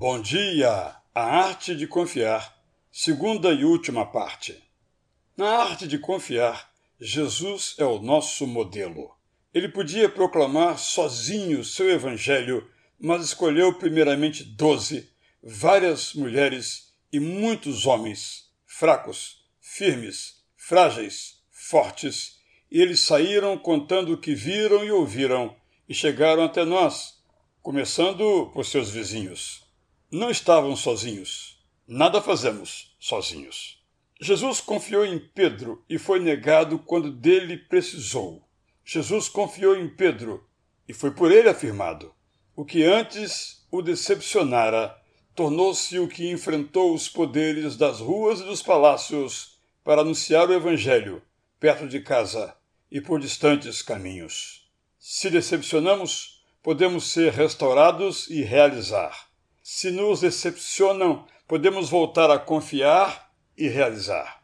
Bom dia! A arte de confiar, segunda e última parte. Na arte de confiar, Jesus é o nosso modelo. Ele podia proclamar sozinho seu evangelho, mas escolheu primeiramente doze, várias mulheres e muitos homens, fracos, firmes, frágeis, fortes, e eles saíram contando o que viram e ouviram e chegaram até nós, começando por seus vizinhos não estavam sozinhos. Nada fazemos sozinhos. Jesus confiou em Pedro e foi negado quando dele precisou. Jesus confiou em Pedro e foi por ele afirmado. O que antes o decepcionara tornou-se o que enfrentou os poderes das ruas e dos palácios para anunciar o Evangelho perto de casa e por distantes caminhos. Se decepcionamos, podemos ser restaurados e realizar. Se nos decepcionam, podemos voltar a confiar e realizar.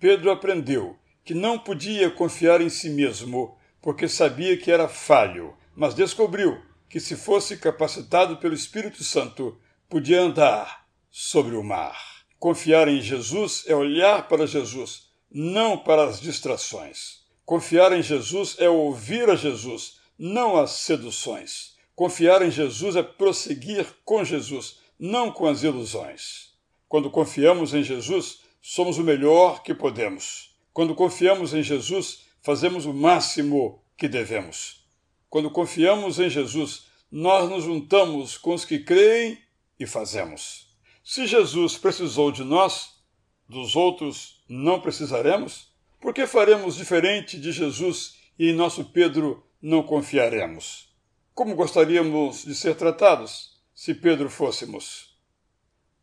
Pedro aprendeu que não podia confiar em si mesmo, porque sabia que era falho, mas descobriu que, se fosse capacitado pelo Espírito Santo, podia andar sobre o mar. Confiar em Jesus é olhar para Jesus, não para as distrações. Confiar em Jesus é ouvir a Jesus, não as seduções. Confiar em Jesus é prosseguir com Jesus, não com as ilusões. Quando confiamos em Jesus, somos o melhor que podemos. Quando confiamos em Jesus, fazemos o máximo que devemos. Quando confiamos em Jesus, nós nos juntamos com os que creem e fazemos. Se Jesus precisou de nós, dos outros não precisaremos? Por que faremos diferente de Jesus e em nosso Pedro não confiaremos? Como gostaríamos de ser tratados se Pedro fôssemos?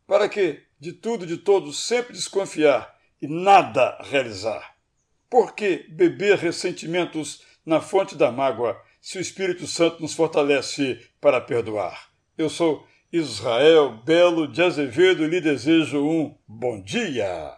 Para que, de tudo e de todos, sempre desconfiar e nada realizar? Por que beber ressentimentos na fonte da mágoa se o Espírito Santo nos fortalece para perdoar? Eu sou Israel Belo de Azevedo e lhe desejo um bom dia.